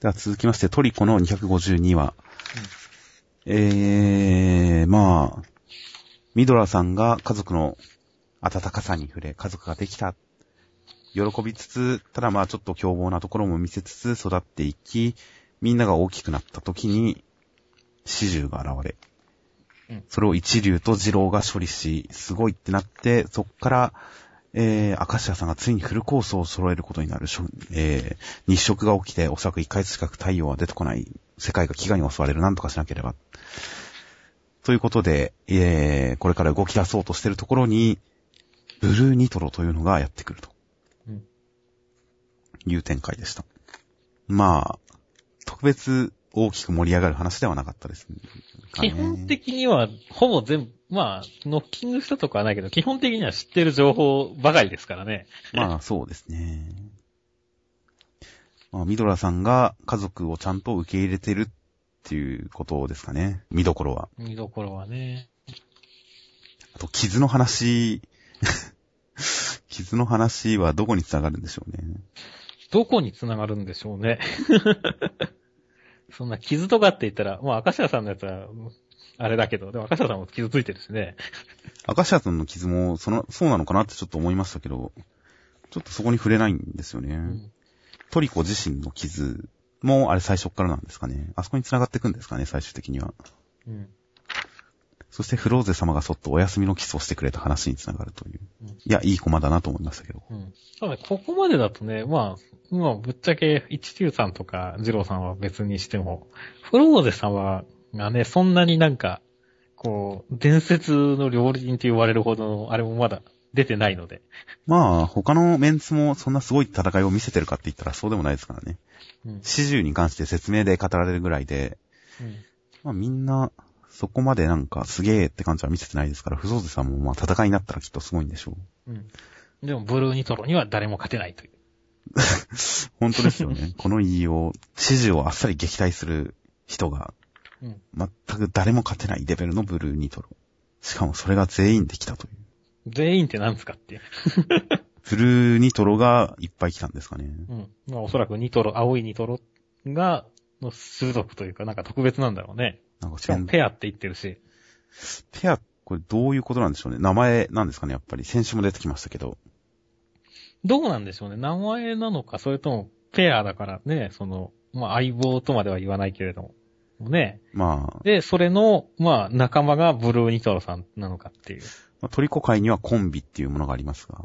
では続きまして、トリコの252話。えー、まあ、ミドラさんが家族の温かさに触れ、家族ができた。喜びつつ、ただまあちょっと凶暴なところも見せつつ育っていき、みんなが大きくなった時に、始終が現れ、うんそれを一流と二郎が処理し、すごいってなって、そっから、えー、明石家さんがついにフルコースを揃えることになる、えー、日食が起きて、おそらく1ヶ月近く太陽は出てこない、世界が飢餓に襲われる、なんとかしなければ。ということで、えー、これから動き出そうとしてるところに、ブルーニトロというのがやってくると。うんいう展開でした。まあ、特別大きく盛り上がる話ではなかったですね。基本的には、ほぼ全部、まあ、ノッキングしたとかはないけど、基本的には知ってる情報ばかりですからね。まあ、そうですね。まあ、ミドラさんが家族をちゃんと受け入れてるっていうことですかね。見どころは。見どころはね。あと、傷の話、傷の話はどこに繋がるんでしょうね。どこに繋がるんでしょうね。そんな傷とかって言ったら、もう赤石さんのやつは、あれだけど、でも赤石さんも傷ついてるしね。赤シアさんの傷も、その、そうなのかなってちょっと思いましたけど、ちょっとそこに触れないんですよね。うんトリコ自身の傷も、あれ最初っからなんですかね。あそこに繋がっていくんですかね、最終的には。うん。そしてフローゼ様がそっとお休みのキスをしてくれた話に繋がるという。うんいや、いい駒だなと思いましたけど。うん。ただ、ここまでだとね、まあ、まあ、ぶっちゃけ、一流さんとか、二郎さんは別にしても、フローゼ様がね、そんなになんか、こう、伝説の料理人と言われるほどの、あれもまだ出てないので。まあ、他のメンツもそんなすごい戦いを見せてるかって言ったらそうでもないですからね。うん。始終に関して説明で語られるぐらいで、うん。まあみんな、そこまでなんかすげーって感じは見せてないですから、フゾーゼさんもまあ戦いになったらきっとすごいんでしょう。うん。でも、ブルーニトロには誰も勝てないという。本当ですよね。この言いよう、始終をあっさり撃退する人が、うん。全く誰も勝てないレベルのブルーニトロ。しかもそれが全員できたという。全員って何ですかっていう。ブルーニトロがいっぱい来たんですかね。うん。まあ、おそらくニトロ、青いニトロが、の種族というか、なんか特別なんだろうね。なんかしかもペアって言ってるし。ペア、これどういうことなんでしょうね。名前なんですかね、やっぱり。先週も出てきましたけど。どうなんでしょうね。名前なのか、それともペアだからね、その、まあ相棒とまでは言わないけれども。ね。まあ、で、それの、まあ仲間がブルーニトロさんなのかっていう。まあトリコ界にはコンビっていうものがありますが、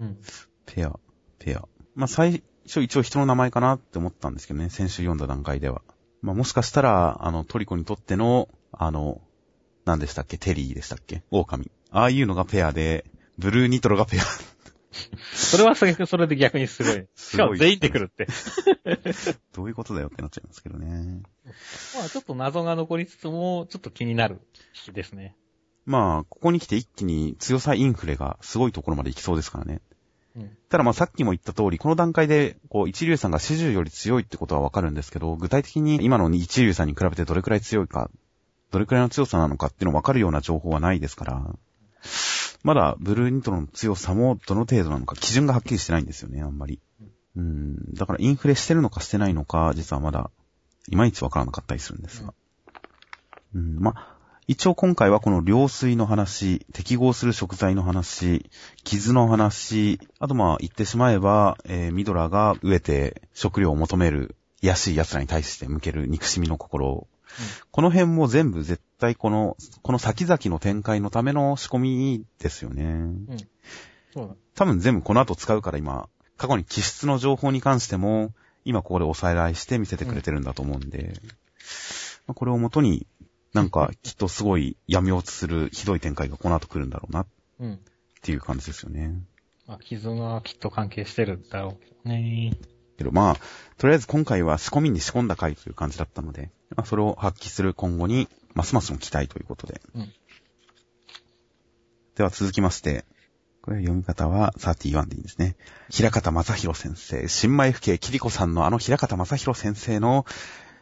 うん。ペア、ペア。まあ最初一応人の名前かなって思ったんですけどね、先週読んだ段階では。まあもしかしたら、あの、トリコにとっての、あの、何でしたっけ？テリーでしたっけ？狼。ああいうのがペアで、ブルーニトロがペア。それはそれで逆にすごい。しかも全員で来るって。どういうことだよってなっちゃいますけどね。まあちょっと謎が残りつつも、ちょっと気になる日ですね。まあ、ここに来て一気に強さインフレがすごいところまで行きそうですからね。ただまあさっきも言った通り、この段階で、こう、一流さんが始終より強いってことはわかるんですけど、具体的に今の一流さんに比べてどれくらい強いか、どれくらいの強さなのかっていうのわかるような情報はないですから、まだブルーニトロの強さもどの程度なのか、基準がはっきりしてないんですよね、あんまり。うん、だからインフレしてるのかしてないのか、実はまだ、いまいちわからなかったりするんですが。うん、まあ、一応今回はこの量水の話、適合する食材の話、傷の話、あとまあ言ってしまえば、えーミドラが飢えて食料を求める安い奴らに対して向ける憎しみの心。この辺も全部絶対この、この先々の展開のための仕込みですよね。そうだ。多分全部この後使うから今、過去に気質の情報に関しても、今ここでおさらいして見せてくれてるんだと思うんで、まあこれをもとに、なんかきっとすごい闇落ちするひどい展開がこの後来るんだろうなっうん。ていう感じですよね。まあ、傷がきっと関係してるんだろうけどね。けどまあ、とりあえず今回は仕込みに仕込んだ回という感じだったので、まあ、それを発揮する今後に、ますますの期待ということで。うんでは続きまして、これ読み方は31でいいんですね。平方正宏先生、新米府警キリコさんのあの平方正宏先生の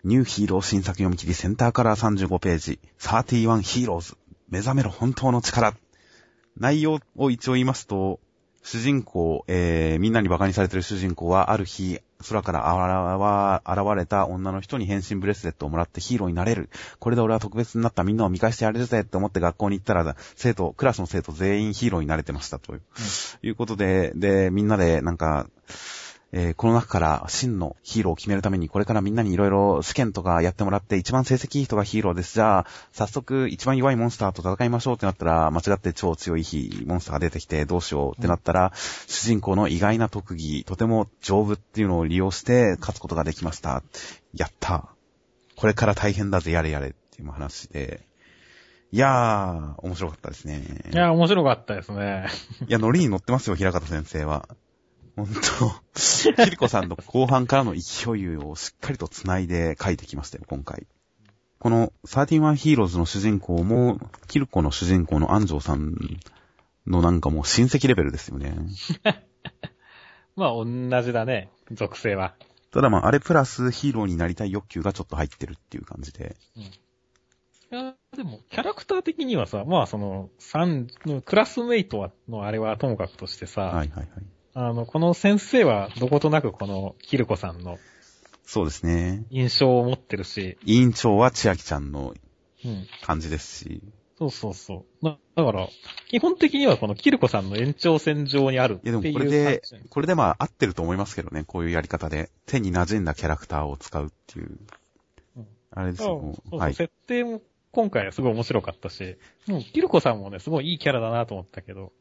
ニューヒーロー新作読み切りセンターカラー35ページ、31ヒーローズ、目覚めろ本当の力。内容を一応言いますと、主人公、えー、みんなに馬鹿にされてる主人公は、ある日、空から現れた女の人に変身ブレスレットをもらってヒーローになれる。これで俺は特別になった。みんなを見返してやれるぜ。って思って学校に行ったら、生徒、クラスの生徒全員ヒーローになれてました。という、うん、いうことで、で、みんなでなんか、えー、この中から真のヒーローを決めるために、これからみんなにいろいろ試験とかやってもらって、一番成績いい人がヒーローです。じゃあ、早速一番弱いモンスターと戦いましょうってなったら、間違って超強いモンスターが出てきてどうしようってなったら、うん、主人公の意外な特技、とても丈夫っていうのを利用して勝つことができました。やったこれから大変だぜ、やれやれっていう話で。いやー、面白かったですね。いやー、面白かったですね。いや、ノリに乗ってますよ、平方先生は。本当キリコさんの後半からの勢いをしっかりと繋いで書いてきましたよ、今回。この31ヒーローズの主人公も、キルコの主人公の安城さんのなんかもう親戚レベルですよね。まあ、同じだね、属性は。ただまあ、あれプラスヒーローになりたい欲求がちょっと入ってるっていう感じで。うん。いや、でも、キャラクター的にはさ、まあその、三、クラスメイトのあれはともかくとしてさ、はいはいはい。あの、この先生はどことなくこの、キルコさんの、そうですね。印象を持ってるし。委員長は千秋ちゃんの感じですし。そうそうそう。だだから、基本的にはこのキルコさんの延長線上にあるっていう。いやでもこれで、これでまあ合ってると思いますけどね、こういうやり方で。手に馴染んだキャラクターを使うっていう。うん、あれですよ。はい。設定も今回はすごい面白かったし、もうキルコさんもね、すごいいいキャラだなと思ったけど、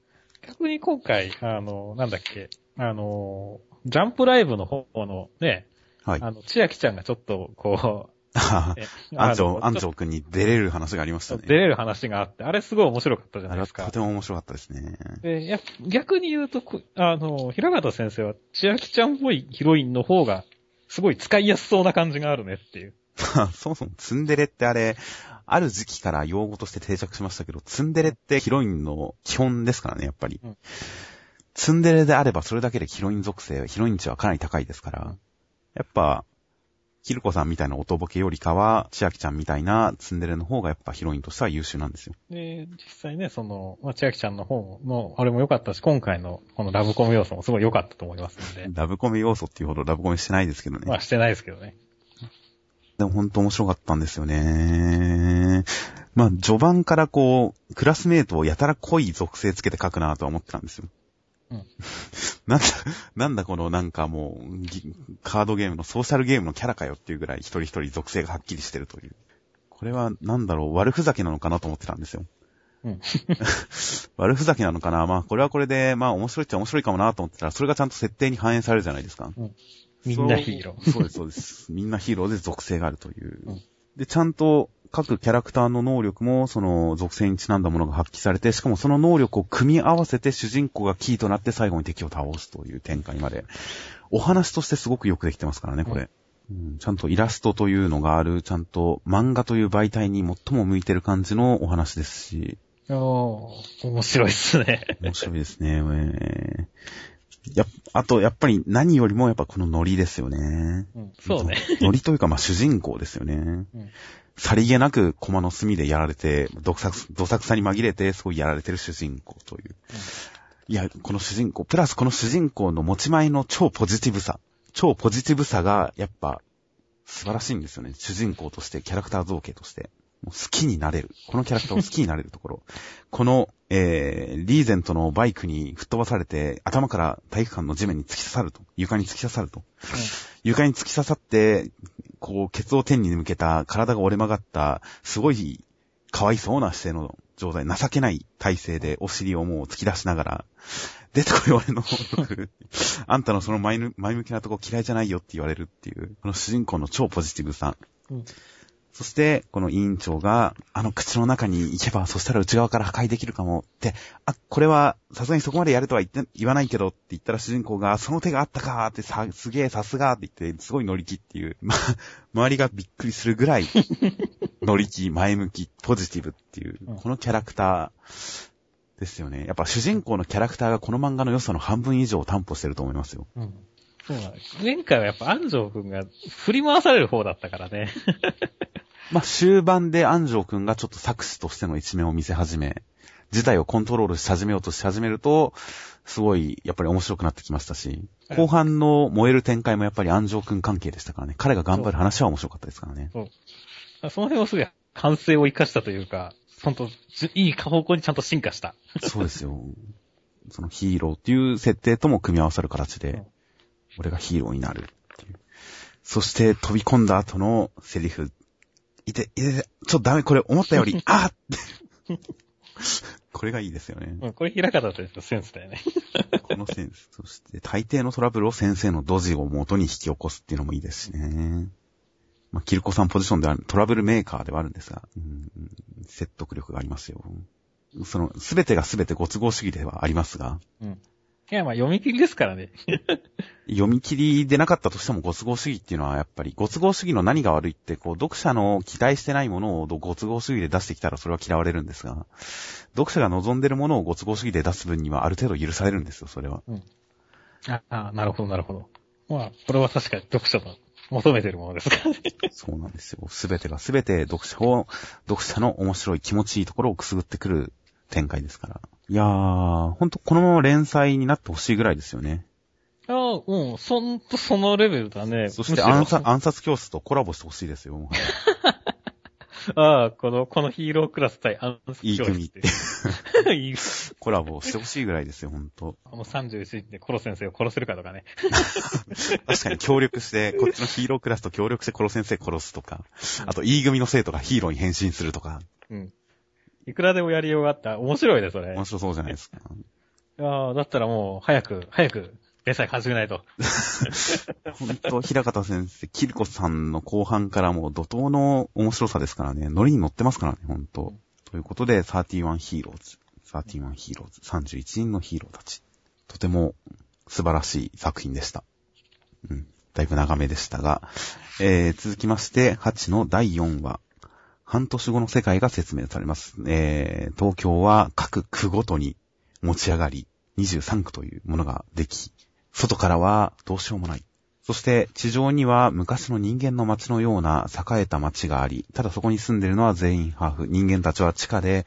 逆に今回、あの、なんだっけ、あの、ジャンプライブの方のね、はい。あの、千秋ちゃんがちょっと、こう、安 城、安城くんに出れる話がありましたね。出れる話があって、あれすごい面白かったじゃないですか。とても面白かったですね。で、や、逆に言うと、あの、平方先生は千秋ちゃんっぽいヒロインの方が、すごい使いやすそうな感じがあるねっていう。そもそもツンデレってあれ、ある時期から用語として定着しましたけど、ツンデレってヒロインの基本ですからね、やっぱり。うん、ツンデレであればそれだけでヒロイン属性、ヒロイン値はかなり高いですから、やっぱ、キルコさんみたいな音ボケよりかは、千秋ちゃんみたいなツンデレの方がやっぱヒロインとしては優秀なんですよ。で、実際ね、その、まあ、千秋ちゃんの方の、あれも良かったし、今回のこのラブコメ要素もすごい良かったと思いますので。ラブコメ要素っていうほどラブコメしてないですけどね。まあしてないですけどね。でも本当面白かったんですよね。まあ、序盤からこう、クラスメイトをやたら濃い属性つけて書くなとは思ってたんですよ。うん、なんだ、なんだこのなんかもう、カードゲームのソーシャルゲームのキャラかよっていうぐらい一人一人属性がはっきりしてるという。これはなんだろう、悪ふざけなのかなと思ってたんですよ。うん、悪ふざけなのかなまあこれはこれで、まあ面白いっちゃ面白いかもなと思ってたら、それがちゃんと設定に反映されるじゃないですか。うん、みんなヒーロー。そうです、そうです。みんなヒーローで属性があるという。うん、で、ちゃんと各キャラクターの能力も、その属性にちなんだものが発揮されて、しかもその能力を組み合わせて主人公がキーとなって最後に敵を倒すという展開まで。お話としてすごくよくできてますからね、これ。うん、ちゃんとイラストというのがある、ちゃんと漫画という媒体に最も向いてる感じのお話ですし。おー、面白いっすね。面白いですね。えー、や、あと、やっぱり何よりもやっぱこのノリですよね。うん、そうね。ノリというか、まあ、主人公ですよね。うん、さりげなく駒の隅でやられて、どさく、どさくさに紛れて、すごいやられてる主人公という。うん、いや、この主人公、プラスこの主人公の持ち前の超ポジティブさ。超ポジティブさが、やっぱ、素晴らしいんですよね。主人公として、キャラクター造形として。好きになれる。このキャラクターを好きになれるところ。この、えー、リーゼントのバイクに吹っ飛ばされて、頭から体育館の地面に突き刺さると。床に突き刺さると。うん、床に突き刺さって、こう、ケツを天に向けた、体が折れ曲がった、すごい、かわいそうな姿勢の状態、情けない体勢でお尻をもう突き出しながら、出てこい俺のあんたのその前向きなとこ嫌いじゃないよって言われるっていう、この主人公の超ポジティブさ。うんそして、この委員長が、あの口の中に行けば、そしたら内側から破壊できるかもって、あ、これは、さすがにそこまでやるとは言って、言わないけどって言ったら主人公が、その手があったかってさ、すげえさすがって言って、すごい乗り気っていう、ま、周りがびっくりするぐらい、乗り気、前向き、ポジティブっていう、このキャラクター、ですよね。やっぱ主人公のキャラクターがこの漫画の良さの半分以上を担保してると思いますよ。うん。そうなんです。前回はやっぱ安城くんが振り回される方だったからね。まあ、終盤で安城くんがちょっと作詞としての一面を見せ始め、自体をコントロールし始めようとし始めると、すごい、やっぱり面白くなってきましたし、後半の燃える展開もやっぱり安城くん関係でしたからね。彼が頑張る話は面白かったですからね。そう。その辺はすごい反省を生かしたというか、本当いい方向にちゃんと進化した。そうですよ。そのヒーローっていう設定とも組み合わさる形で、うん俺がヒーローになるっていう。そして飛び込んだ後のセリフ。いて、いて、ちょっとダメ、これ思ったより、あーって。これがいいですよね。うん、これ平方としてのセンスだよね。このセンス。そして、大抵のトラブルを先生のドジを元に引き起こすっていうのもいいですしね。まあ、キルコさんポジションではトラブルメーカーではあるんですが、うん、説得力がありますよ。その、すべてがすべてご都合主義ではありますが、うん。いや、まあ読み切りですからね。読み切りでなかったとしてもご都合主義っていうのはやっぱり、ご都合主義の何が悪いって、こう、読者の期待してないものをご都合主義で出してきたらそれは嫌われるんですが、読者が望んでるものをご都合主義で出す分にはある程度許されるんですよ、それは。ああ、なるほど、なるほど。まあ、これは確かに読者の求めてるものですからね。そうなんですよ。すべてがすべて読者を、読者の面白い気持ちいいところをくすぐってくる展開ですから。いやー、ほんとこのまま連載になってほしいぐらいですよね。ああ、うん、そんとそのレベルだね。そして暗殺暗殺教室とコラボしてほしいですよ。ああ、この、このヒーロークラス対暗殺いい組って。いいコラボしてほしいぐらいですよ、ほんと。この31日でコロ先生を殺せるかとかね。確かに協力して、こっちのヒーロークラスと協力してコロ先生殺すとか、あと E 組の生徒がヒーローに変身するとか、うん。いくらでもやりようがあった。面白いね、それ。面白そうじゃないですか。ああ、だったらもう、早く、早く、連載始めないと。ほんと、平方先生、キルコさんの後半からもう怒涛の面白さですからね、ノリに乗ってますからね、ほんと。ということで、31ヒーローズ、31ヒーローズ、31人のヒーローたち。とても素晴らしい作品でした。うん。だいぶ長めでしたが、えー、続きまして、8の第4話。半年後の世界が説明されます。えー、東京は各区ごとに持ち上がり、23区というものができ、外からはどうしようもない。そして地上には昔の人間の街のような栄えた街があり、ただそこに住んでいるのは全員ハーフ。人間たちは地下で、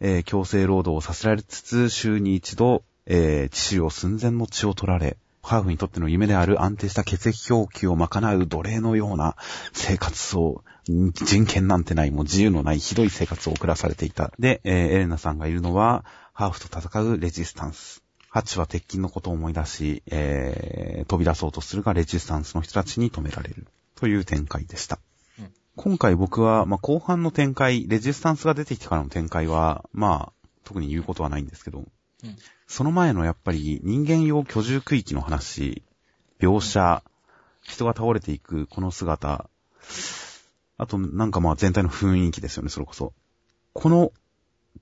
えー強制労働をさせられつつ、週に一度、えー、致死量寸前の血を取られ、ハーフにとっての夢である安定した血液供給を賄う奴隷のような生活を、ん人権なんてない、もう自由のないひどい生活を送らされていた。で、えーエレナさんがいるのは、ハーフと戦うレジスタンス。ハチは鉄筋のことを思い出し、えー飛び出そうとするが、レジスタンスの人たちに止められる。という展開でした。うん今回僕は、まあ、後半の展開、レジスタンスが出てきてからの展開は、まあ、特に言うことはないんですけど、その前のやっぱり人間用居住区域の話、描写、人が倒れていくこの姿、あとなんかまあ全体の雰囲気ですよね、それこそ。この、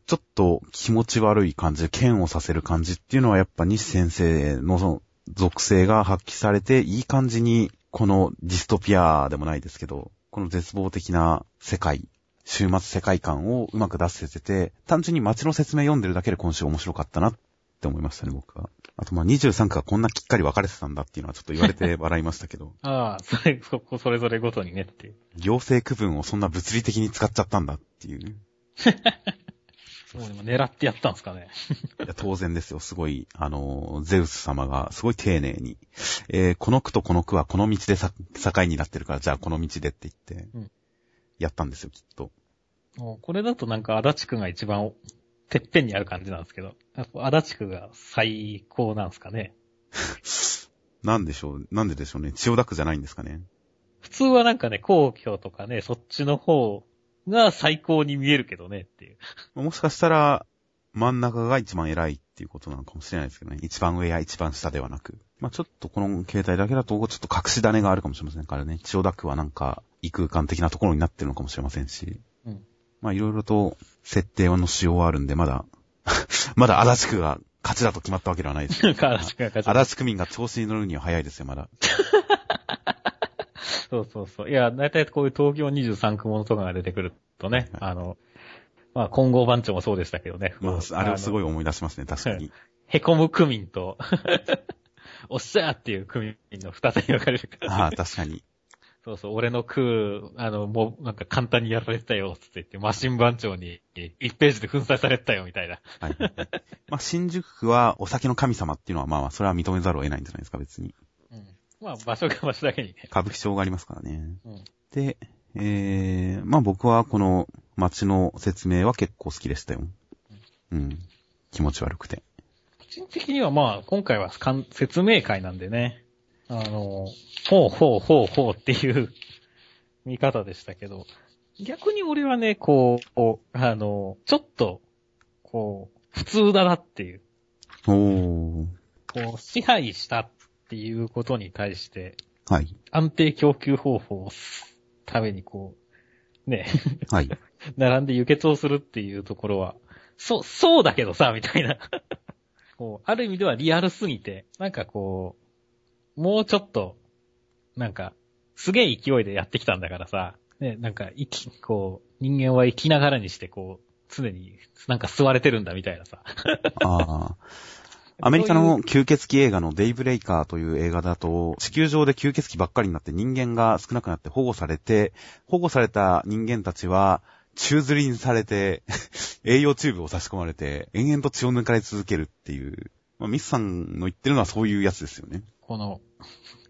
ちょっと気持ち悪い感じ、剣をさせる感じっていうのはやっぱ西先生のその属性が発揮されて、いい感じに、このディストピアでもないですけど、この絶望的な世界、終末世界観をうまく出せてて、単純に街の説明読んでるだけで今週面白かったなって思いましたね、僕は。あとまあ23区がこんなきっかり分かれてたんだっていうのはちょっと言われて笑いましたけど、ああ、それ、そこ、それぞれごとにねっていう。行政区分をそんな物理的に使っちゃったんだっていう。もうでも狙ってやったんですかね。いや当然ですよ。すごい、あの、ゼウス様がすごい丁寧に、えーこの区とこの区はこの道でさ境になってるから、じゃあこの道でって言ってうん、やったんですよ、きっと。これだとなんか足立区が一番てっぺんにある感じなんですけど、やっぱ足立区が最高なんですかね。なんでしょう、なんででしょうね。千代田区じゃないんですかね。普通はなんかね、皇居とかね、そっちの方が最高に見えるけどねっていう。もしかしたら、真ん中が一番偉いっていうことなのかもしれないですけどね。一番上や一番下ではなく。まあちょっとこの携帯だけだと、ちょっと隠し種があるかもしれませんからね。千代田区はなんか、異空間的なところになってるのかもしれませんし。うん。まあいろいろと設定の仕様はあるんで、まだ、まだ足立区が勝ちだと決まったわけではないです。足立区が勝ち足立区民が調子に乗るには早いですよ、まだ。そうそうそう。いや、だいたいこういう東京23区ものとかが出てくるとね、はいあの、まあ、混合番長もそうでしたけどね。まあ、あれをすごい。い思い出しますね、確かに。へこむ区民と、おっしゃーっていう区民の二つに分かれるから。ああ、確かに。そうそう、俺の空、あの、もう、なんか簡単にやられてたよ、つって言って、マシン番長に1ページで粉砕されてたよ、みたいな。はい。まあ、新宿区はお酒の神様っていうのは、まあ、それは認めざるを得ないんじゃないですか、別に。うん。まあ、場所が場所だけにね。歌舞伎町がありますからね。うん。で、えー、まあ僕はこの街の説明は結構好きでしたよ。うん。気持ち悪くて。個人的にはまあ、今回は説明会なんでね。あの、ほうほうほうほうっていう 見方でしたけど、逆に俺はね、こう、あの、ちょっと、こう、普通だなっていう、おー。こう、支配したっていうことに対して、はい。安定供給方法をためにこう、ね、はい。並んで輸血をするっていうところは、そう、そうだけどさ、みたいな。こう、ある意味ではリアルすぎて、なんかこう、もうちょっと、なんか、すげえ勢いでやってきたんだからさ、ね、なんか、生き、こう、人間は生きながらにして、こう、常になんか吸われてるんだみたいなさ。ああ。アメリカの吸血鬼映画のデイブレイカーという映画だと、地球上で吸血鬼ばっかりになって人間が少なくなって保護されて、保護された人間たちは、宙吊りにされて、栄養チューブを差し込まれて、延々と血を抜かれ続けるっていう。まあ、ミスさんの言ってるのはそういうやつですよね。この、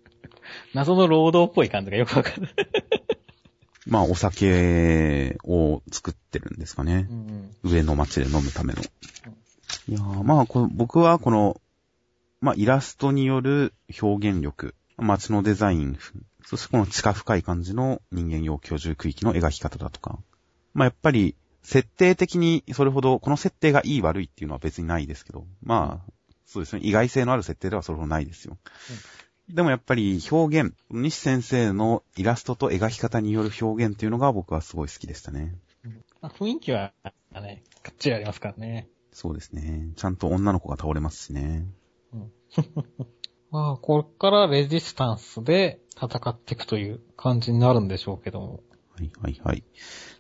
謎の労働っぽい感じがよくわかる。まあ、お酒を作ってるんですかね。うん上の町で飲むための。いやーまあこの、僕はこの、まあ、イラストによる表現力、街のデザイン、そしてこの地下深い感じの人間用居住区域の描き方だとか。まあ、やっぱり、設定的にそれほど、この設定がいい悪いっていうのは別にないですけど、まあ、そうですね、意外性のある設定ではそれほどないですよ。でもやっぱり表現、西先生のイラストと描き方による表現っていうのが僕はすごい好きでしたね。まあ雰囲気は、ね、かっちりありますからね。そうですね。ちゃんと女の子が倒れますしね。まあ、こっからレジスタンスで戦っていくという感じになるんでしょうけども。はいはいはい。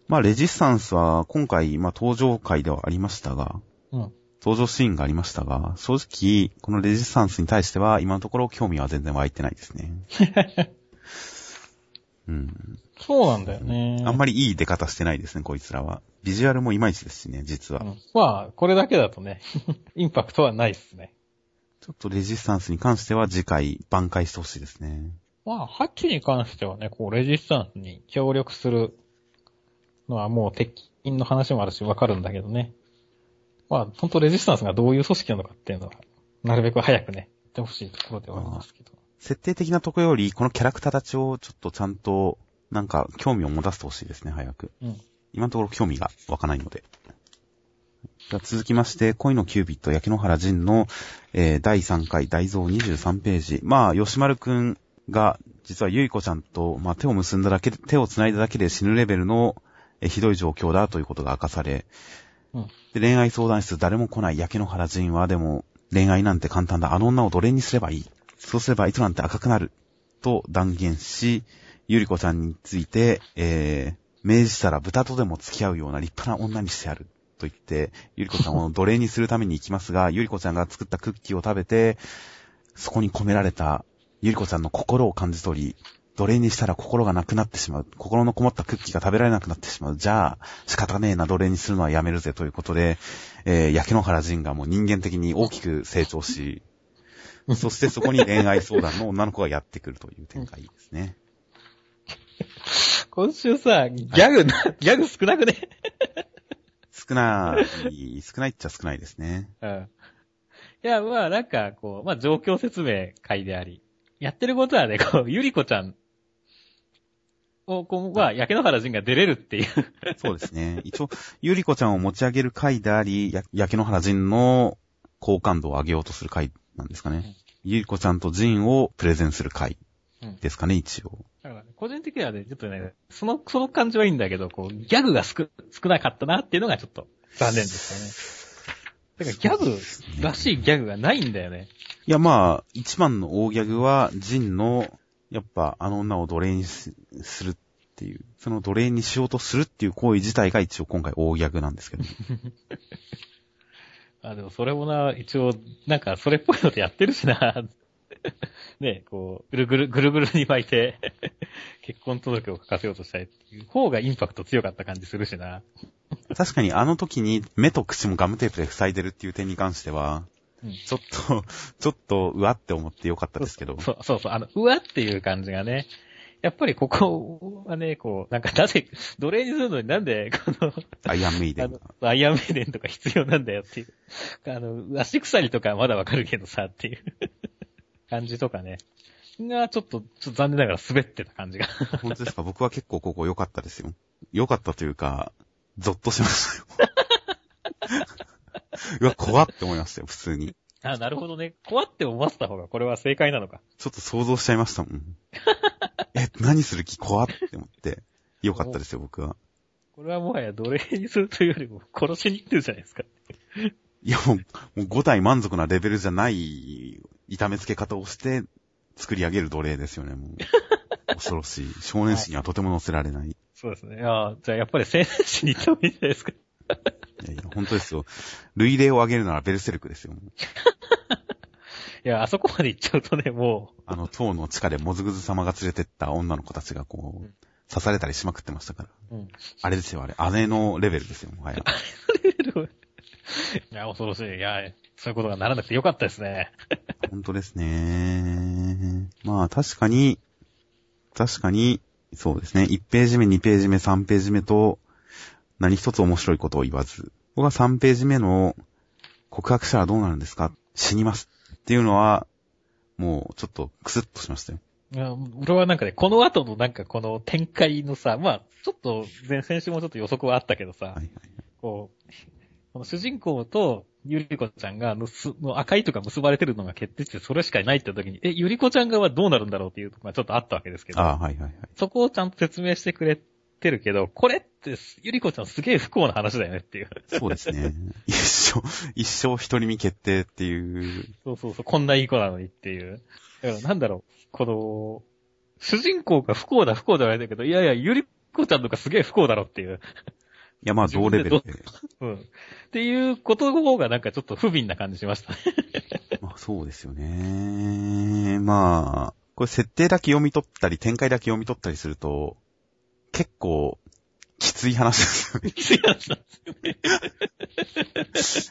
まあ、レジスタンスは今回、まあ、登場回ではありましたが、うん。登場シーンがありましたが、正直、このレジスタンスに対しては、今のところ興味は全然湧いてないですね。うん。そうなんだよね。あんまりいい出方してないですね、こいつらは。ビジュアルもいまいちですしね、実は。うんまあ、これだけだとね、インパクトはないですね。ちょっとレジスタンスに関しては次回挽回してほしいですね。まあ、ハッチに関してはね、こう、レジスタンスに協力するのはもう鉄筋の話もあるしわかるんだけどね。まあ、本当レジスタンスがどういう組織なのかっていうのは、なるべく早くね、言ってほしいところではありますけど。設定的なところより、このキャラクターたちをちょっとちゃんと、なんか、興味を持たせてほしいですね、早く。うん。今のところ興味が湧かないので。じゃあ続きまして、恋のキュービット、焼野原仁の、えー第3回大蔵23ページ。まあ、吉丸くんが、実はゆいこちゃんと、まあ、手を結んだだけで、手を繋いだだけで死ぬレベルの、えーひどい状況だということが明かされ、うん。で、恋愛相談室誰も来ない焼野原仁は、でも、恋愛なんて簡単だ。あの女を奴隷にすればいい。そうすれば糸なんて赤くなる。と断言し、ゆりこちゃんについて、えー、命じたら豚とでも付き合うような立派な女にしてやる。と言って、ゆりこちゃんを奴隷にするために行きますが、ゆりこちゃんが作ったクッキーを食べて、そこに込められたゆりこちゃんの心を感じ取り、奴隷にしたら心がなくなってしまう。心のこもったクッキーが食べられなくなってしまう。じゃあ、仕方ねえな、奴隷にするのはやめるぜということで、えー、焼け野原仁がもう人間的に大きく成長し、そしてそこに恋愛相談の女の子がやってくるという展開ですね。今週さ、ギャグな、ギャグ少なくね？少ない、少ないっちゃ少ないですね。うん。いや、まあなんか、こう、まあ状況説明会であり、やってることはね、こう、ゆりこちゃんを、こう、は、焼け野原仁が出れるっていう。そうですね。一応、ゆりこちゃんを持ち上げる回であり、や焼け野原仁の好感度を上げようとする回なんですかね。ゆりこちゃんと仁をプレゼンする回うんですかね、一応。だからね、個人的にはね、ちょっとね、その、その感じはいいんだけど、こう、ギャグが少、少なかったなっていうのがちょっと残念でしたね。だからギャグらしいギャグがないんだよね。いや、まあ、一番の大ギャグは、仁の、やっぱ、あの女を奴隷にすするっていう、その奴隷にしようとするっていう行為自体が一応今回大ギャグなんですけど。あ、でもそれもな、一応、なんかそれっぽいのでやってるしな。ね、こう、ぐるぐる、ぐるぐるに巻いて、結婚届を書かせようとしたいっていう方がインパクト強かった感じするしな。確かにあの時に目と口もガムテープで塞いでるっていう点に関しては、うんちょっと、ちょっと、うわって思ってよかったですけど。そうそうそう、あの、うわっていう感じがね、やっぱりここはね、こう、なんかなぜ、奴隷にするのになんで、この、アイアンメイデあンアイアンメイデンとか 必要なんだよっていう。あの、足鎖とかはまだわかるけどさ、っていう感じとかね。が、ちょっと、ちょっと残念ながら滑ってた感じが。本当ですか？僕は結構ここ良かったですよ。良かったというか、ゾッとしましたよ。うわ、怖って思いましたよ、普通に。あ、なるほどね。怖って思わせた方がこれは正解なのか。ちょっと想像しちゃいましたもん。え、何する気？怖って思って。良かったですよ、僕は。これはもはや奴隷にするというよりも殺しに行ってるじゃないですか。いや、もう、もう5体満足なレベルじゃない痛めつけ方をして作り上げる奴隷ですよね、もう。恐ろしい。少年誌にはとても載せられない。いそうですね。あじゃあやっぱり青年誌に行った方がいいんじゃないですか。やいや、本当ですよ。類例を挙げるならベルセルクですよ。いや、あそこまで行っちゃうとね、もあの、塔の地下でモズグズ様が連れてった女の子たちがこう、うん刺されたりしまくってましたから。う、うん。あれですよ、あれ。姉のレベルですよ、もはや。いや、恐ろしい。いや、そういうことがならなくてよかったですね。本当ですね。まあ、確かに、確かに、そうですね。1ページ目、2ページ目、3ページ目と、何一つ面白いことを言わず。僕は3ページ目の、告白したらどうなるんですか？死にます。っていうのは、もう、ちょっと、クスッとしましたよ。いや俺はなんかね、この後のなんかこの展開のさ、まあ、ちょっと、前先週もちょっと予測はあったけどさ、はいはい。こう、この主人公とゆりこちゃんがのす、の赤いとか結ばれてるのが決定してそれしかないって時に、え、ゆりこちゃん側はどうなるんだろうっていうとこがちょっとあったわけですけど、ああ、はいはいはい。そこをちゃんと説明してくれてるけど、これって、ゆりこちゃんすげえ不幸な話だよねっていう。そうですね。一生、一生一人身決定っていう。そうそうそう、こんないい子なのにっていう。だからなんだろう、この、主人公が不幸だ不幸だ言われてるけど、いやいや、ゆりこちゃんとかすげえ不幸だろっていう。いや、まあ、同レベルで。うん。っていうことの方がなんかちょっと不憫な感じしましたね。まあ、そうですよね。まあ、これ設定だけ読み取ったり、展開だけ読み取ったりすると、結構、きつい話ですよね。きつい話なんですよね。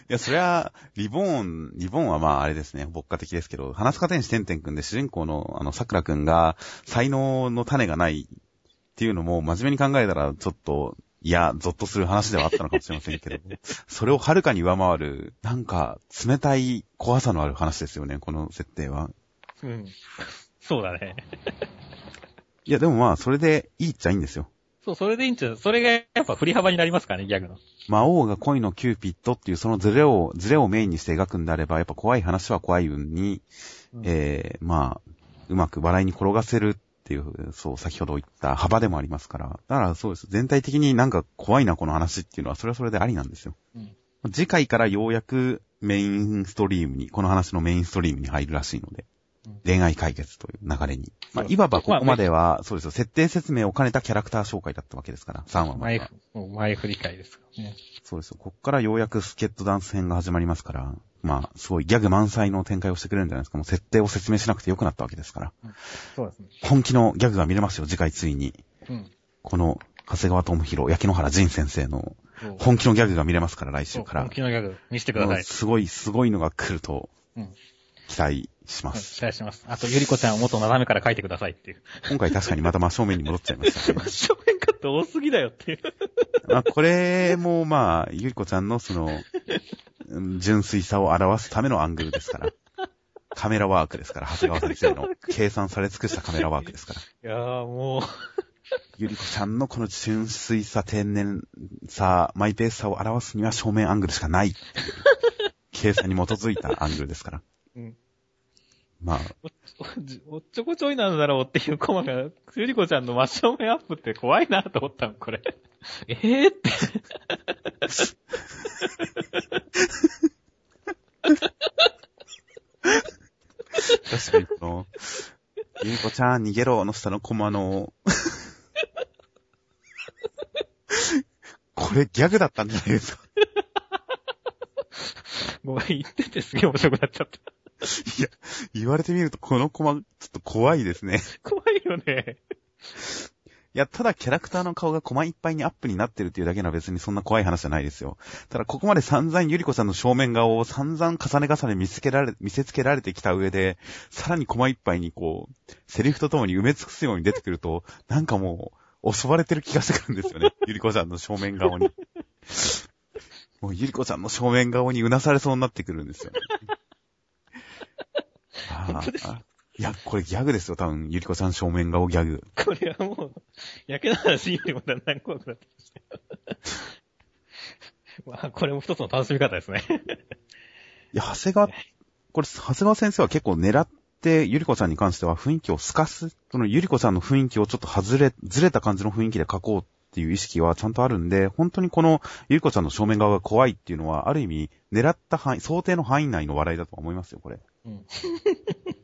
いや、そりゃ、リボーン、リボーンはまああれですね、牧歌的ですけど、花塚天使てんてんくんで主人公のあの、桜くんが、才能の種がないっていうのも、真面目に考えたら、ちょっと、いや、ゾッとする話ではあったのかもしれませんけど、それをはるかに上回る、なんか、冷たい怖さのある話ですよね、この設定は。うん。そうだね。いや、でもまあ、それでいいっちゃいいんですよ。そう、それでいいんちゃうそれがやっぱ振り幅になりますからね、ギャグの。魔王が恋のキューピッドっていうそのズレを、ズレをメインにして描くんであれば、やっぱ怖い話は怖い運に、うんえー、まあ、うまく笑いに転がせるっていう、そう、先ほど言った幅でもありますから。だからそうです。全体的になんか怖いな、この話っていうのは、それはそれでありなんですよ。うん次回からようやくメインストリームに、この話のメインストリームに入るらしいので、うん恋愛解決という流れに。まあ、いわばここまでは、そうですよ、設定説明を兼ねたキャラクター紹介だったわけですから、3話までは。前、前振り会ですからね。そうですよ。こっからようやくスケットダンス編が始まりますから、まあ、すごいギャグ満載の展開をしてくれるんじゃないですか。もう設定を説明しなくてよくなったわけですから。そうですね。本気のギャグが見れますよ、次回ついに。うん。この、長谷川智弘、焼野原仁先生の本気のギャグが見れますから、来週から本。気のギャグ見せてください。すごい、すごいのが来るとうん。期待しまうんす。期待します。あと、ゆりこちゃんを元斜めから書いてくださいっていう。今回確かにまた真正面に戻っちゃいましたね。正面カット多すぎだよっていう。まあ、これもまあ、ゆりこちゃんのその、うん純粋さを表すためのアングルですから。カメラワークですから、長谷川先生の計算され尽くしたカメラワークですから。いやーもう、ゆりこちゃんのこの純粋さ、天然さ、マイペースさを表すには正面アングルしかないっていう。計算に基づいたアングルですから。うんまあ、おっちょこちょいなんだろうっていうコマが、ゆりこちゃんの真正面アップって怖いなと思ったの、これ。えーって。確かにこの、ゆりこちゃん逃げろの下のコマの、これギャグだったんじゃないですか。ごめん、言っててすげえ面白くなっちゃった。いや、言われてみるとこのコマ、ちょっと怖いですね。怖いよね。いや、ただキャラクターの顔がコマいっぱいにアップになってるっていうだけのは別にそんな怖い話じゃないですよ。ただここまで散々ゆりこさんの正面顔を散々重ね重ね見つけられ、見せつけられてきた上で、さらにコマいっぱいにこう、セリフとともに埋め尽くすように出てくると、なんかもう、襲われてる気がしてくるんですよね。ゆりこちゃんの正面顔に。もうゆりこちゃんの正面顔にうなされそうになってくるんですよね。いや、これギャグですよ、多分。ゆりこさん正面顔ギャグ。これはもう、やけの話よりもだんだん怖くなってきました。まあ、これも一つの楽しみ方ですね。いや、長谷川、これ、長谷川先生は結構狙って、ゆりこさんに関しては雰囲気を透かす。そのゆりこさんの雰囲気をちょっと外れ、ずれた感じの雰囲気で描こうっていう意識はちゃんとあるんで、本当にこのゆりこちゃんの正面側が怖いっていうのは、ある意味、狙った範囲、想定の範囲内の笑いだと思いますよ、これ。うん。い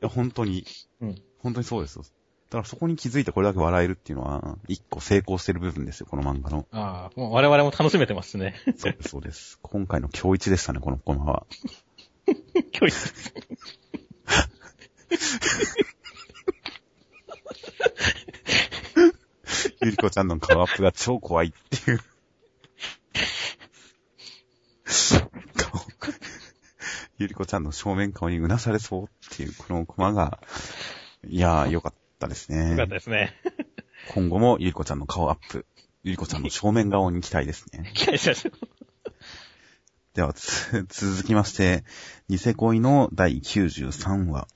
や、本当に。うん。本当にそうですよ。だからそこに気づいてこれだけ笑えるっていうのは、一個成功してる部分ですよ、この漫画の。ああ、もう我々も楽しめてますしね。そうです、そうです。今回の今日一でしたね、このコマは。今日ゆりこちゃんの顔アップが超怖いっていう。顔。ゆりこちゃんの正面顔にうなされそうっていう、このコマが、いやー、よかったですね。よかったですね。今後もゆりこちゃんの顔アップ。ゆりこちゃんの正面顔に期待ですね。期待しましょう。では、つ続きまして、ニセ恋の第93話。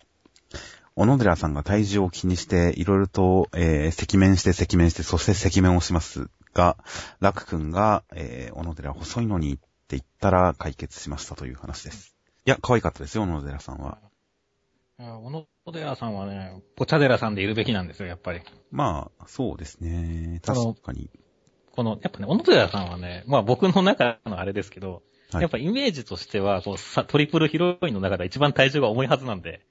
小野寺さんが体重を気にして、いろいろと、えー、赤面して赤面して、そして赤面をしますが、楽くんが、えー、小野寺細いのにって言ったら解決しましたという話です。いや、可愛かったですよ、小野寺さんは。あ小野寺さんはね、ポチャ寺さんでいるべきなんですよ、やっぱり。まあ、そうですね。確かに。この、やっぱね、小野寺さんはね、まあ僕の中のあれですけど、はいやっぱイメージとしては、こうさ、トリプルヒロインの中で一番体重が重いはずなんで、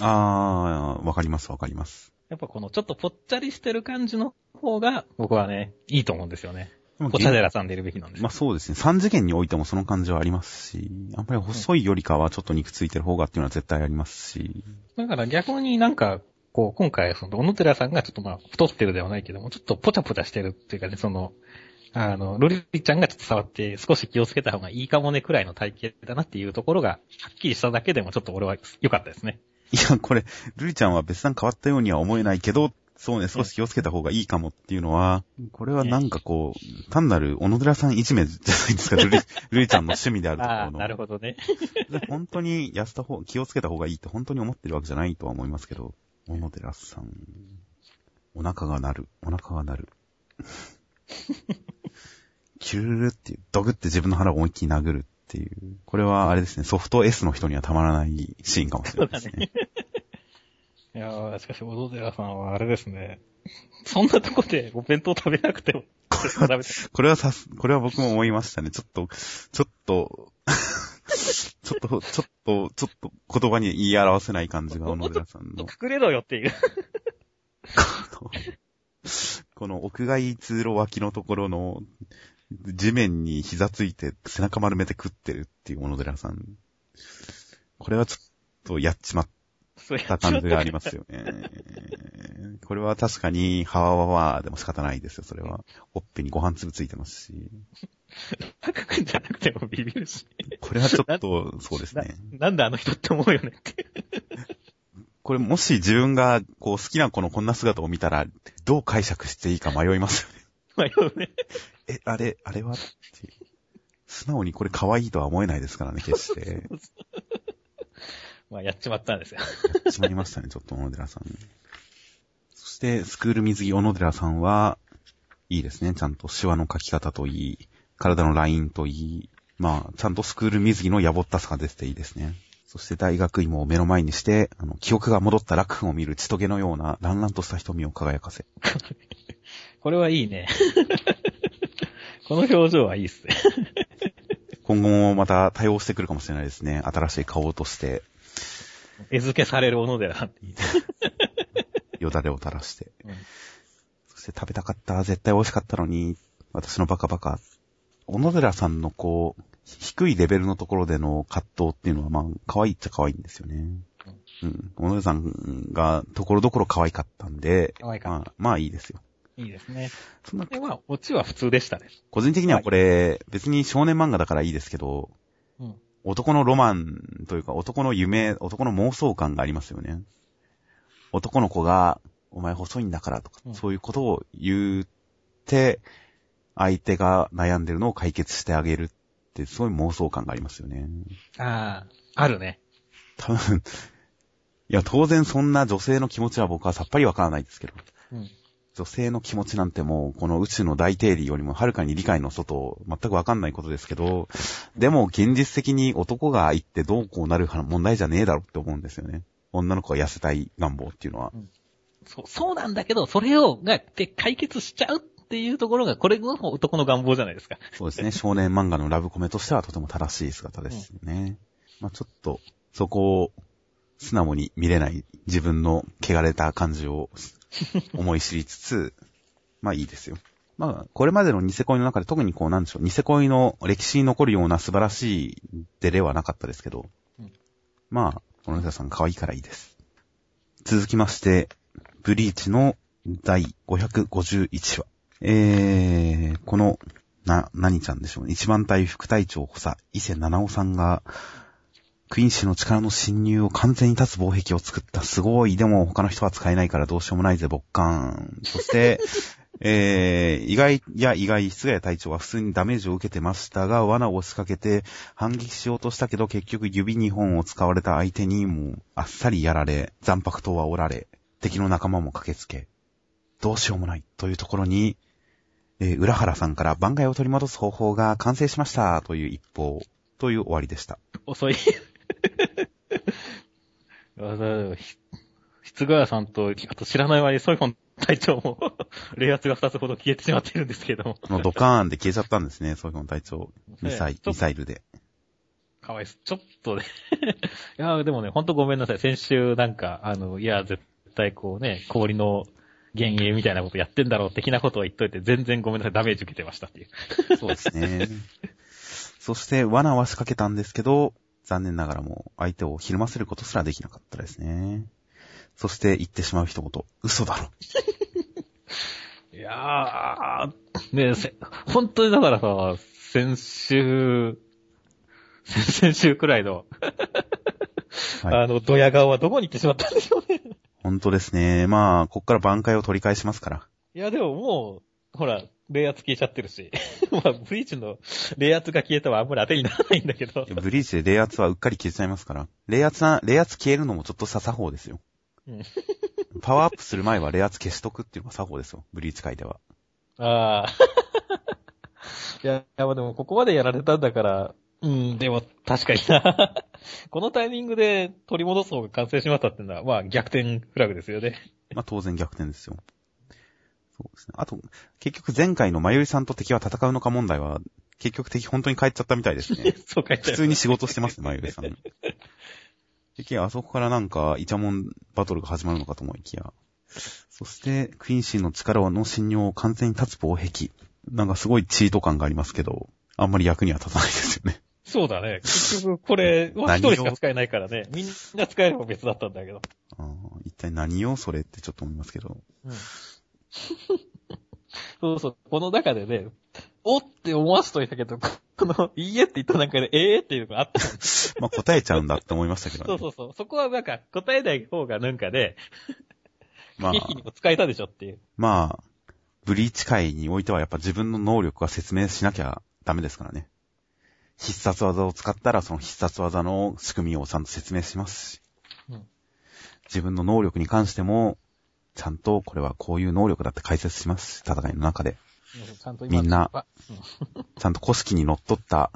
あー、わかります、わかります。やっぱこのちょっとぽっちゃりしてる感じの方が、僕はね、いいと思うんですよね。でもポチャ寺さんでいるべきなんですよ。まあそうですね。3次元においてもその感じはありますし、あんまり細いよりかはちょっと肉ついてる方がっていうのは絶対ありますし、だから逆になんか、こう、今回、その、小野寺さんがちょっとまあ、太ってるではないけども、ちょっとポチャポチャしてるっていうかね、その、あの、ルリちゃんがちょっと触って少し気をつけた方がいいかもねくらいの体型だなっていうところが、はっきりしただけでもちょっと俺は良かったですね。いや、これ、ルリちゃんは別段変わったようには思えないけど、そうね、少し気をつけた方がいいかもっていうのは、これはなんかこう、単なる小野寺さんいじめじゃないですか、ルリ、ルリちゃんの趣味であるとこああ、ろの。なるほどね。で本当に痩せた方、気をつけた方がいいって本当に思ってるわけじゃないとは思いますけど、小野寺さん、お腹が鳴る、お腹が鳴る。キュルルルっていう、ドグって自分の腹を思いっきり殴るっていう、これはあれですね、ソフト S の人にはたまらないシーンかもしれないですね。いやー、しかし、小野寺さんはあれですね。そんなとこでお弁当食べなくても、これ食べてこれはさす、これは僕も思いましたね。ちょっと、ちょっと、ちょっと、ちょっと、ちょっと言葉に言い表せない感じが小野寺さんの。隠れろよっていう。このこの屋外通路脇のところの地面に膝ついて背中丸めて食ってるっていう小野寺さん。これはちょっとやっちまっそうやた感じがありますよね。これは確かに、ハワワワでも仕方ないですよ、それは。ほっぺにご飯粒ついてますし。タク君じゃなくてもビビるし。これはちょっと、そうですなね。なんであの人って思うよねって。これもし自分が、こう、好きな子のこんな姿を見たら、どう解釈していいか迷いますよね。迷うね。え、あれ、あれはって。素直にこれ可愛いとは思えないですからね、決して。まあ、やっちまったんですよ。やっちまいましたね、ちょっと小野寺さん。そして、スクール水着小野寺さんは、いいですね。ちゃんとシワの描き方といい、体のラインといい、まあ、ちゃんとスクール水着のやぼったさが出てていいですね。そして大学芋を目の前にして、あの、記憶が戻った楽譜を見る血トゲのような、ランランとした瞳を輝かせ。これはいいね。この表情はいいっすね。今後もまた対応してくるかもしれないですね。新しい顔として、絵付けされる小野寺さんっていい。よだれを垂らして。うんそして食べたかった、絶対美味しかったのに、私のバカバカ。小野寺さんのこう、低いレベルのところでの葛藤っていうのは、まあ、可愛いっちゃ可愛いんですよね。うん。小野寺さんが、ところどころ可愛かったんで、可愛かっまあ、まあいいですよ。いいですね。そんな、で、まあ、オチは普通でしたね。個人的にはこれ、別に少年漫画だからいいですけど、うん。男のロマンというか、男の夢、男の妄想感がありますよね。男の子が、お前細いんだからとか、うんそういうことを言って、相手が悩んでるのを解決してあげるって、すごい妄想感がありますよね。ああ、あるね。多分、いや、当然そんな女性の気持ちは僕はさっぱりわからないですけど、うん。女性の気持ちなんてもう、この宇宙の大定理よりもはるかに理解の外、全くわかんないことですけど、でも現実的に男が言ってどうこうなる問題じゃねえだろって思うんですよね。女の子が痩せたい願望っていうのは。そう、そうなんだけど、それを、が、で、解決しちゃうっていうところが、これが男の願望じゃないですか。そうですね。少年漫画のラブコメとしてはとても正しい姿ですよね。まあちょっと、そこを素直に見れない自分の汚れた感じを 思い知りつつ、まあいいですよ。まあ、これまでのニセ恋の中で特にこうなんでしょう、ニセ恋の歴史に残るような素晴らしいデレはなかったですけど、うんまあ、この人さん可愛いからいいです。続きまして、ブリーチの第551話。えー、この、な、何ちゃんでしょうね。一番隊副隊長補佐、伊勢七尾さんが、クイーン氏の力の侵入を完全に立つ防壁を作った。すごい。でも他の人は使えないからどうしようもないぜ、勃感。そして、えー、意外や意外、室谷隊長は普通にダメージを受けてましたが、罠を仕掛けて反撃しようとしたけど、結局指2本を使われた相手にもうあっさりやられ、残白刀は折られ、敵の仲間も駆けつけ、どうしようもないというところに、えー、浦原さんから番外を取り戻す方法が完成しましたという一報という終わりでした。遅い。あのひ室谷さんと、あと知らない間にソイフォン隊長も、冷圧が2つほど消えてしまってるんですけども。ドカーンで消えちゃったんですね、そういうの隊長。ミサイミサイルで。かわいそう。ちょっとね。いや、でもね、ほんとごめんなさい。先週なんか、あの、いや、絶対こうね、氷の幻影みたいなことやってんだろう、的なことを言っといて、全然ごめんなさい。ダメージ受けてましたっていう。そうですね。そして、罠は仕掛けたんですけど、残念ながらも相手をひるませることすらできなかったですね。そして言ってしまう一言、嘘だろ。いやー、ねせ、本当にだからさ、先週、先々週くらいの、はいあの、ドヤ顔はどこに行ってしまったんでしょうね。本当ですね。まあ、こっから挽回を取り返しますから。いや、でももう、ほら、冷圧消えちゃってるし。まあ、ブリーチの冷圧が消えたはあんまり当てにならないんだけどブリーチで冷圧はうっかり消えちゃいますから。冷圧な、冷圧消えるのもちょっとした作法ですよ。うん パワーアップする前は冷圧消しとくっていうのが作法ですよ。ブリーチ界では。ああ。いや、でもここまでやられたんだから、うん、でも確かにな。このタイミングで取り戻す方が完成しまったっていうのは、まあ逆転フラグですよね。まあ当然逆転ですよ。そうですね。あと、結局前回のまゆりさんと敵は戦うのか問題は、結局敵本当に帰っちゃったみたいですね。そう書いてある。普通に仕事してますね、まゆりさん。結局あそこからなんか、イチャモンバトルが始まるのかと思いきや。そして、クイーンシーの力の信用を完全に立つ防壁。なんかすごいチート感がありますけど、あんまり役には立たないですよね。そうだね。結局、これ、まあ一人しか使えないからね。みんな使えれば別だったんだけど。あー一体何を？それってちょっと思いますけど。うん。そうそう。この中でね、おって思わすといたけど、この、いいえって言った中で、ええっていうのがあった。まあ答えちゃうんだって思いましたけどね。そうそうそう。そこはなんか、答えない方がなんかね、まあ一、気にも使えたでしょっていう。まあ、ブリーチ界においてはやっぱ自分の能力は説明しなきゃダメですからね。必殺技を使ったらその必殺技の仕組みをちゃんと説明しますし。うん自分の能力に関しても、ちゃんとこれはこういう能力だって解説しますし。戦いの中で。うんちゃんと今みんなあちゃんと古式にのっとった、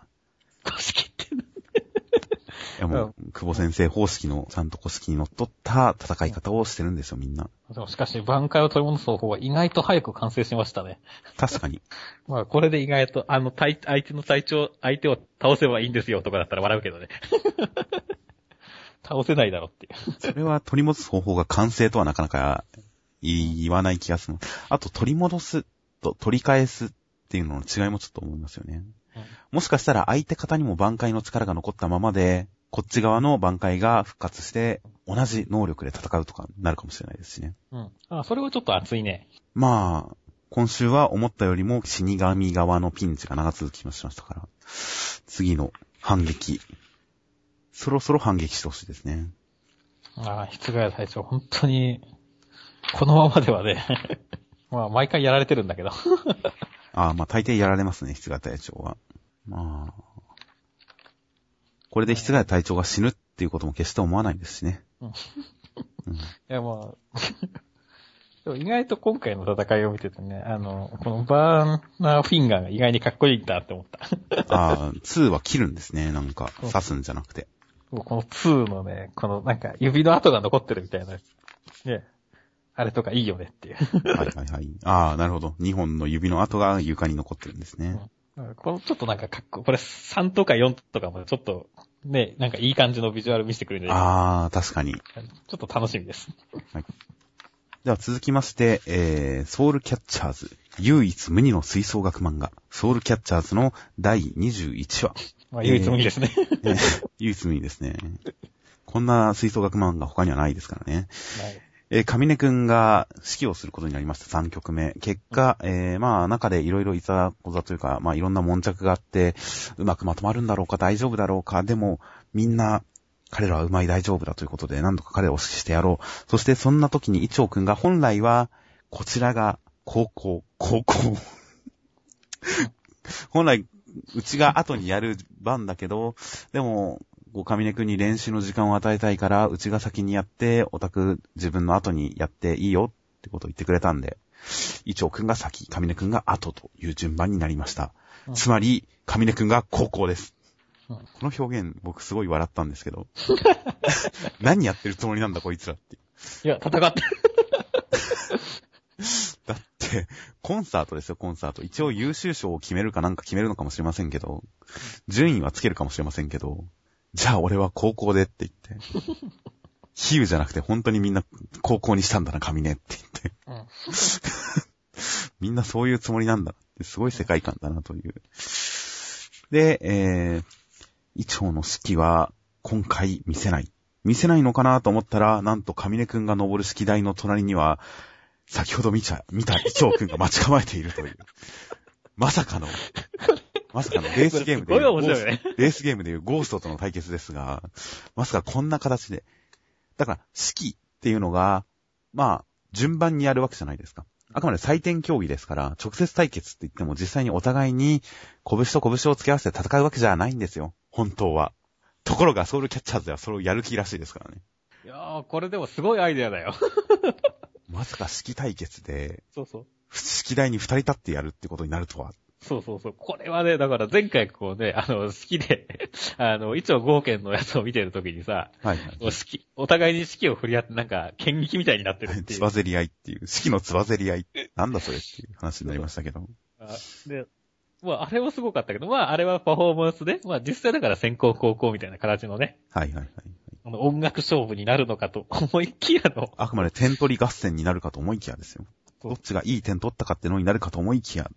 公式って。いやもう、久保先生方式のちゃんと古式にのった戦い方をしてるんですよ、みんな。でもしかし、挽回を取り戻す方法は意外と早く完成しましたね。確かに。まあ、これで意外と、あの、対相手の体調、相手を倒せばいいんですよとかだったら笑うけどね。倒せないだろっていう。それは取り戻す方法が完成とはなかなか言わない気がする。あと取り戻すと取り返すっていうのの違いもちょっと思いますよね。もしかしたら相手方にも挽回の力が残ったままで、こっち側の挽回が復活して、同じ能力で戦うとかになるかもしれないですしね。うん。あ、それはちょっと熱いね。まあ、今週は思ったよりも死神側のピンチが長続きもしましたから、次の反撃。そろそろ反撃してほしいですね。ああ、室外隊長、本当に、このままではね、まあ、毎回やられてるんだけど。ああ、まあ大抵やられますね、室外隊長は。まあ。これで室外隊長が死ぬっていうことも決して思わないですしね。うんいや、まあ、でも意外と今回の戦いを見ててね、あの、このバーナーフィンガーが意外にかっこいいんだって思った。ああ、2は切るんですね、なんか。うん刺すんじゃなくて。この2のね、このなんか指の跡が残ってるみたいな、ね、あれとかいいよねっていう。はいはいはい。ああ、なるほど。2本の指の跡が床に残ってるんですね。このちょっとなんかかっこ、これ3とか4とかもちょっと、ね、なんかいい感じのビジュアル見せてくれるああ、確かに。ちょっと楽しみです。では続きまして、えー、ソウルキャッチャーズ。唯一無二の吹奏楽漫画。ソウルキャッチャーズの第21話。まあ唯一無二ですね。えー唯一無二ですね。こんな吹奏楽漫画他にはないですからね。はいえー、上根くんが指揮をすることになりました、3曲目。結果、えー、まあ、中でいろいろいざこざというか、まあ、いろんな悶着があって、うまくまとまるんだろうか、大丈夫だろうか、でも、みんな、彼らはうまい大丈夫だということで、何度か彼を指揮してやろう。そして、そんな時に、イチョウくんが、本来は、こちらが、高校、高校。本来、うちが後にやる番だけど、でも、こう、上根くんに練習の時間を与えたいから、うちが先にやって、オタク自分の後にやっていいよってことを言ってくれたんで、イチョウくんが先、上根くんが後という順番になりました。うんつまり、上根くんが高校です。うんこの表現、僕すごい笑ったんですけど。何やってるつもりなんだ、こいつらって。いや、戦ってる。だって、コンサートですよ、コンサート。一応優秀賞を決めるかなんか決めるのかもしれませんけど、順位はつけるかもしれませんけど、じゃあ俺は高校でって言って、比喩じゃなくて本当にみんな高校にしたんだな、神ねって言って、うん。みんなそういうつもりなんだって、すごい世界観だなという。で、えー、イチョウの式は今回見せない。見せないのかなと思ったら、なんと上根くんが登る式台の隣には、先ほど見ちゃ、見たイチョウくんが待ち構えているという。まさかの、まさかのレースゲームでね。レースゲームでいうゴーストとの対決ですが、まさかこんな形で。だから、式っていうのが、まあ、順番にやるわけじゃないですか。あくまで採点競技ですから、直接対決って言っても実際にお互いに拳と拳を付け合わせて戦うわけじゃないんですよ。本当は。ところがソウルキャッチャーズではそれをやる気らしいですからね。いやー、これでもすごいアイデアだよ。まさか式対決で、そうそう。式台に二人立ってやるってことになるとは。そうそうそう。これはね、だから前回こうね、あの、好きで、あの、一応合剣のやつを見てるときにさ、はいはい。お式、お互いに式を振り合ってなんか、剣撃みたいになってるっていつう。ばぜり合いっていう、式のつばぜり合い。なんだそれっていう話になりましたけど。あで、まあ、あれもすごかったけど、まあ、あれはパフォーマンスで、まあ、実際だから先行高校みたいな形のね、はいはいはい。あの音楽勝負になるのかと 思いきやの、あくまで点取り合戦になるかと思いきやですよ。どっちがいい点取ったかってのになるかと思いきや、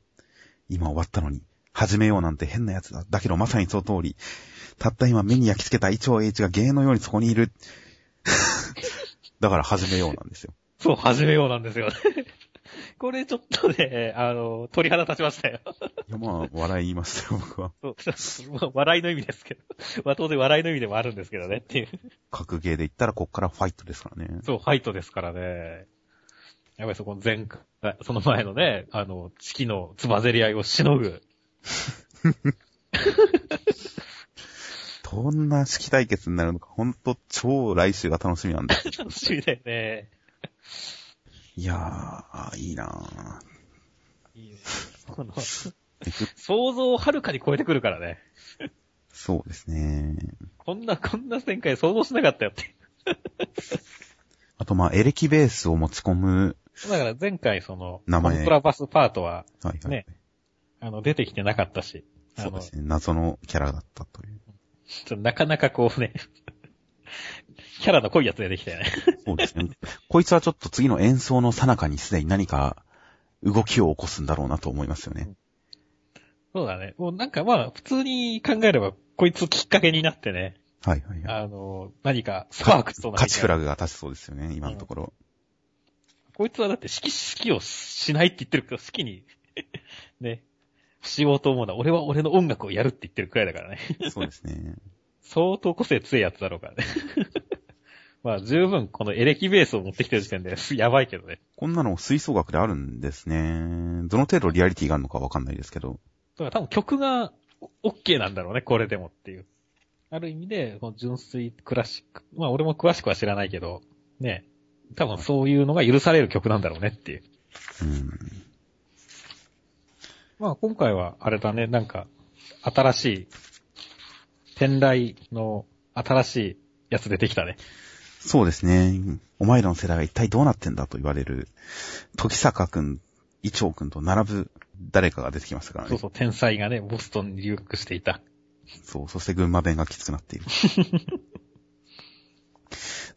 今終わったのに、始めようなんて変なやつだ。だけどまさにその通り、たった今目に焼き付けたイチョウエイチが芸のようにそこにいる。だから始めようなんですよ。そう、始めようなんですよね。これちょっとね、あの、鳥肌立ちましたよ。いやまあ、笑いましたよ、僕は。そうまあ笑いの意味ですけど。まあ当然笑いの意味でもあるんですけどねっていう。格ゲーで言ったらこっからファイトですからね。そう、ファイトですからね。やっぱりそこの前回、その前のね、あの、四季のつばぜり合いをしのぐ。どんな式対決になるのか、ほんと超来週が楽しみなんで。楽しみだよね。いやー、いいなーいいね。この、想像をはるかに超えてくるからね。そうですね。こんな、こんな展開想像しなかったよって。あとまあ、エレキベースを持ち込む、だから前回その、名前コントラバスパートは、はいはい。ねあの、出てきてなかったし、そうですね。謎のキャラだったという。ょっとなかなかこうね、キャラの濃いやつ出てきたよね。そうですね。こいつはちょっと次の演奏の最中にすでに何か動きを起こすんだろうなと思いますよね。そうだね。もうなんかまあ、普通に考えれば、こいつきっかけになってね、はいはいはい。あの、何かスパークとな勝ちフラグが立ちそうですよね、今のところ。こいつはだって指揮、指揮をしないって言ってるけど、好きに、ね、しようと思うのは、俺は俺の音楽をやるって言ってるくらいだからね。そうですね。相当個性強いやつだろうからね。まあ、十分このエレキベースを持ってきてる時点で、やばいけどね。こんなの吹奏楽であるんですね。どの程度リアリティがあるのかわかんないですけど。だから多分曲が OK なんだろうね、これでもっていう。ある意味で、この純粋クラシック。まあ俺も詳しくは知らないけど、ね。多分そういうのが許される曲なんだろうねっていう。うん。まあ今回はあれだね、なんか、新しい、天来の新しいやつ出てきたね。そうですね。お前らの世代は一体どうなってんだと言われる、時坂くん、伊調くんと並ぶ誰かが出てきましたからね。そうそう、天才がね、ボストンに留学していた。そう、そして群馬弁がきつくなっている。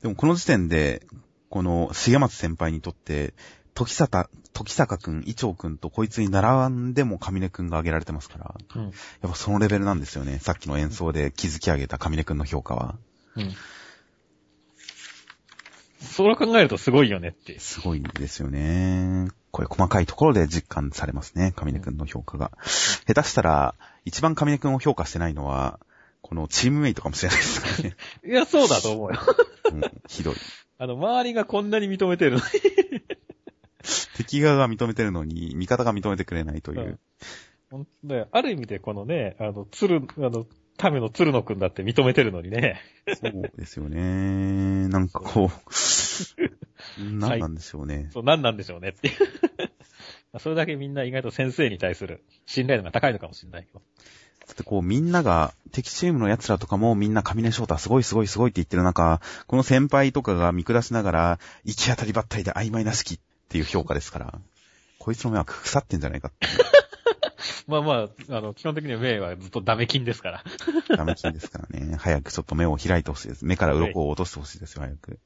でもこの時点で、この重松先輩にとって、時坂、時坂くん、伊調くんとこいつに並んでも上根くんが挙げられてますから、うん。やっぱそのレベルなんですよね。さっきの演奏で築き上げた上根くんの評価は。うん。それを考えるとすごいよねって。すごいですよね。これ細かいところで実感されますね。上根くんの評価が。下手したら、一番上根くんを評価してないのは、このチームメイトかもしれないですね。いや、そうだと思うよ。うんひどい。あの、周りがこんなに認めてるのに。敵側が認めてるのに、味方が認めてくれないという。うん。ある意味でこのね、あの、鶴、あの、ための鶴野くんだって認めてるのにね。そうですよね。なんかこう、何なんでしょうね。そう、何なんでしょうねっていう。まあそれだけみんな意外と先生に対する信頼度が高いのかもしれないけど。だってこうみんなが、敵チームの奴らとかもみんな上根翔太すごいすごいすごいって言ってる中、この先輩とかが見下しながら、行き当たりばったりで曖昧な式っていう評価ですから、こいつの目は腐ってんじゃないかっていう。まあまあ、あの、基本的には名はずっとダメ金ですから。ダメ金ですからね。早くちょっと目を開いてほしいです。目から鱗を落としてほしいですよ、早く。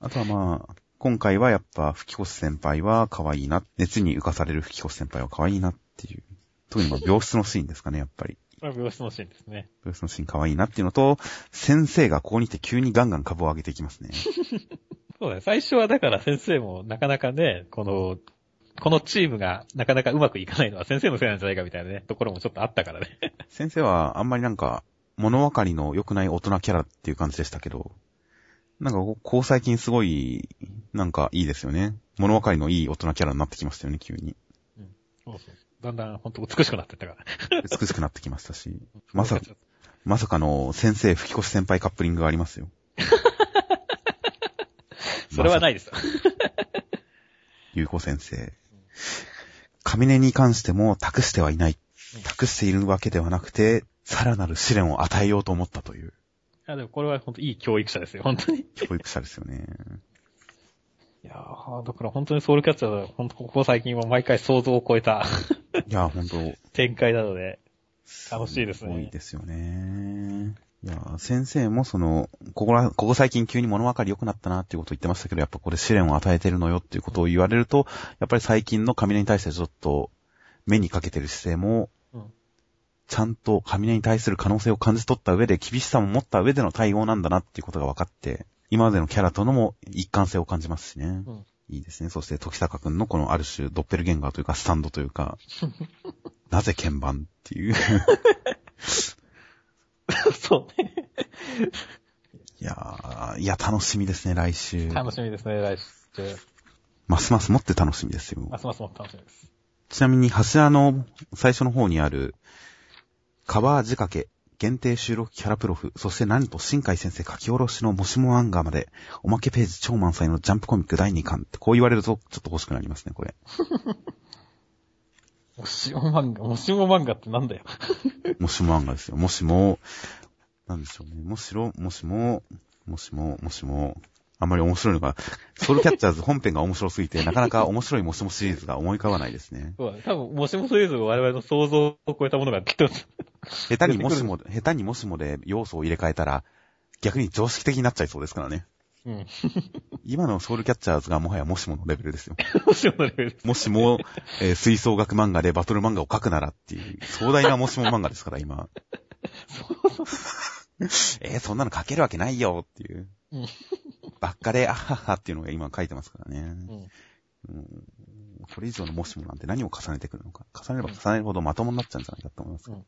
あとはまあ、今回はやっぱ、吹越先輩は可愛いな。熱に浮かされる吹越先輩は可愛いなっていう。特にまあ病室のシーンですかね、やっぱり。まあ、病室のシーンですね。病室のシーン可愛いなっていうのと、先生がここに来て急にガンガン株を上げていきますね。そうだね。最初はだから先生もなかなかね、この、このチームがなかなかうまくいかないのは先生のせいなんじゃないかみたいなね、ところもちょっとあったからね。先生はあんまりなんか、物分かりの良くない大人キャラっていう感じでしたけど、なんかこここ最近すごい、なんかいいですよね。物分かりのいい大人キャラになってきましたよね、急に。そうそう。だんだん本当美しくなってったから。美しくなってきましたし、まさ、まさかの先生吹越先輩カップリングがありますよ。それはないですよ。ゆうこ先生。上根に関しても託してはいないうん。託しているわけではなくて、さらなる試練を与えようと思ったというあでもこれは本当いい教育者ですよ、本当に。教育者ですよね。いやーだから本当にソウルキャッチャーは、本当ここ最近は毎回想像を超えた いや、ほんと、展開なので、楽しいですねすごいですよね。いや、先生もその、ここら、ここ最近急に物分かり良くなったなっていうことを言ってましたけど、やっぱこれ試練を与えてるのよっていうことを言われると、やっぱり最近の上根に対してちょっと目にかけてる姿勢も、うんちゃんと上根に対する可能性を感じ取った上で、厳しさも持った上での対応なんだなっていうことが分かって、今までのキャラとのも一貫性を感じますしね。うんいいですね。そして、時坂くんのこのある種、ドッペルゲンガーというか、スタンドというか、なぜ鍵盤っていう。そうね。いやー、いや、楽しみですね、来週。楽しみですね、来週。ますますもって楽しみですよ。ますますも楽しみです。ちなみに、柱の最初の方にある、カバー仕掛け、限定収録キャラプロフ、そして何と新海先生書き下ろしのもしもアンガーまで、おまけページ超満載のジャンプコミック第2巻って、こう言われるとちょっと欲しくなりますね、これ。もしも漫画、もしも漫画ってなんだよ。もしもアンガーですよ。もしも、なんでしょうね。もしろ、もしも、もしも、もしも、あんまり面白いのが、ソウルキャッチャーズ本編が面白すぎて、なかなか面白いもしもシリーズが思い浮かばないですね。そうだね。多分、もしもシリーズが我々の想像を超えたものがきっと、下手にもしも、下手にもしもで要素を入れ替えたら、逆に常識的になっちゃいそうですからね。うん。今のソウルキャッチャーズがもはやもしものレベルですよ。もしものレベル。もしも、えー吹奏楽漫画でバトル漫画を描くならっていう、壮大なもしも漫画ですから、今。えーそんなの描けるわけないよっていう。うんばっかで、あははっていうのが今書いてますからね。うん。うんそれ以上のもしもなんて何を重ねてくるのか。重ねれば重ねるほどまともになっちゃうんじゃないかと思います。うん